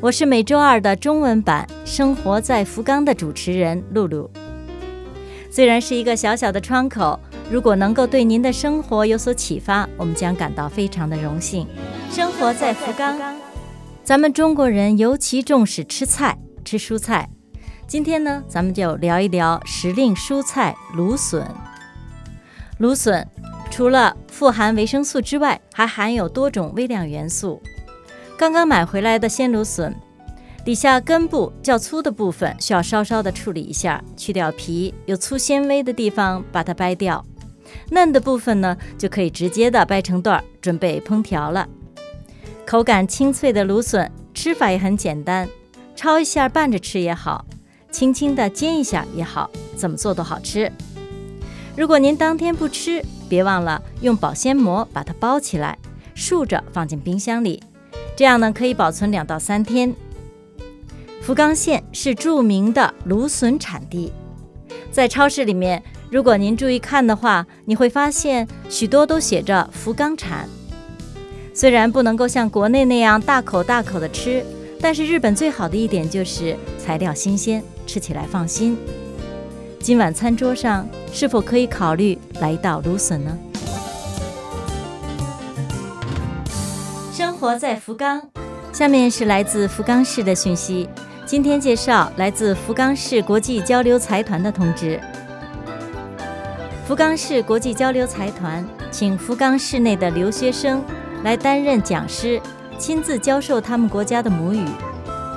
我是每周二的中文版《生活在福冈》的主持人露露。虽然是一个小小的窗口，如果能够对您的生活有所启发，我们将感到非常的荣幸。生活在福冈，咱们中国人尤其重视吃菜、吃蔬菜。今天呢，咱们就聊一聊时令蔬菜芦笋。芦笋除了富含维生素之外，还含有多种微量元素。刚刚买回来的鲜芦笋，底下根部较粗的部分需要稍稍的处理一下，去掉皮，有粗纤维的地方把它掰掉。嫩的部分呢，就可以直接的掰成段，准备烹调了。口感清脆的芦笋，吃法也很简单，焯一下拌着吃也好，轻轻的煎一下也好，怎么做都好吃。如果您当天不吃，别忘了用保鲜膜把它包起来，竖着放进冰箱里。这样呢，可以保存两到三天。福冈县是著名的芦笋产地，在超市里面，如果您注意看的话，你会发现许多都写着福冈产。虽然不能够像国内那样大口大口的吃，但是日本最好的一点就是材料新鲜，吃起来放心。今晚餐桌上是否可以考虑来一道芦笋呢？活在福冈，下面是来自福冈市的讯息。今天介绍来自福冈市国际交流财团的通知。福冈市国际交流财团请福冈市内的留学生来担任讲师，亲自教授他们国家的母语，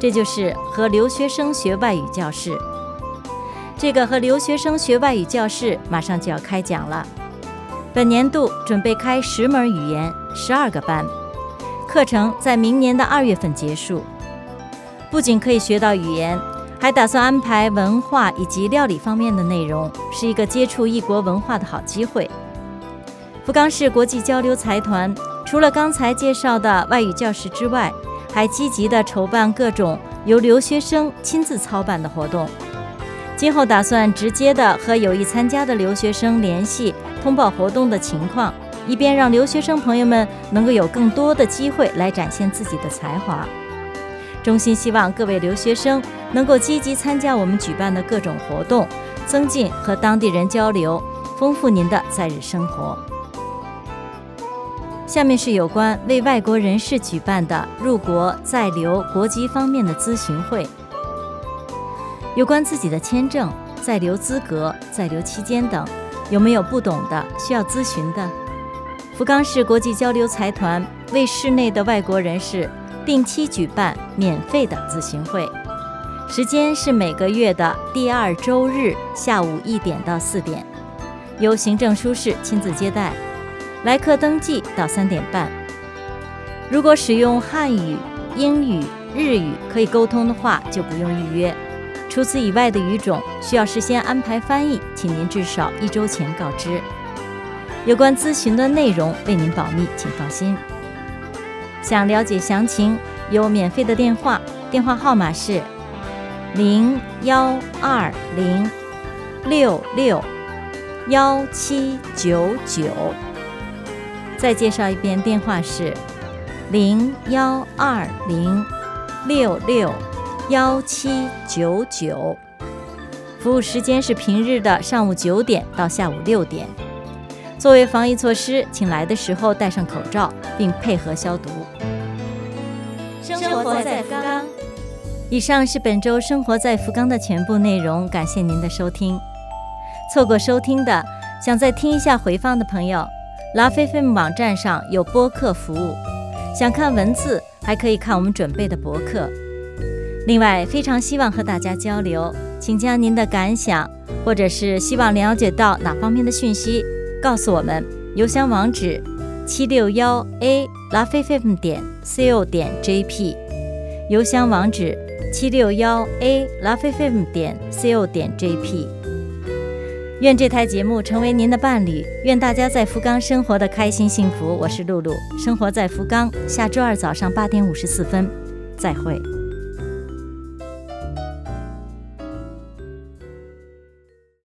这就是和留学生学外语教室。这个和留学生学外语教室马上就要开讲了，本年度准备开十门语言，十二个班。课程在明年的二月份结束，不仅可以学到语言，还打算安排文化以及料理方面的内容，是一个接触异国文化的好机会。福冈市国际交流财团除了刚才介绍的外语教室之外，还积极地筹办各种由留学生亲自操办的活动。今后打算直接的和有意参加的留学生联系，通报活动的情况。一边让留学生朋友们能够有更多的机会来展现自己的才华，衷心希望各位留学生能够积极参加我们举办的各种活动，增进和当地人交流，丰富您的在日生活。下面是有关为外国人士举办的入国在留国籍方面的咨询会，有关自己的签证、在留资格、在留期间等，有没有不懂的需要咨询的？福冈市国际交流财团为市内的外国人士定期举办免费的咨询会，时间是每个月的第二周日下午一点到四点，由行政书士亲自接待，来客登记到三点半。如果使用汉语、英语、日语可以沟通的话，就不用预约。除此以外的语种需要事先安排翻译，请您至少一周前告知。有关咨询的内容为您保密，请放心。想了解详情，有免费的电话，电话号码是零幺二零六六幺七九九。再介绍一遍，电话是零幺二零六六幺七九九。服务时间是平日的上午九点到下午六点。作为防疫措施，请来的时候戴上口罩，并配合消毒。生活在福冈。以上是本周生活在福冈的全部内容，感谢您的收听。错过收听的，想再听一下回放的朋友，拉菲菲姆网站上有播客服务。想看文字，还可以看我们准备的博客。另外，非常希望和大家交流，请将您的感想，或者是希望了解到哪方面的讯息。告诉我们邮箱网址：七六幺 a 拉菲菲点 co 点 jp，邮箱网址七六幺 a lovefm 点 co 点 jp。愿这台节目成为您的伴侣，愿大家在福冈生活的开心幸福。我是露露，生活在福冈，下周二早上八点五十四分，再会。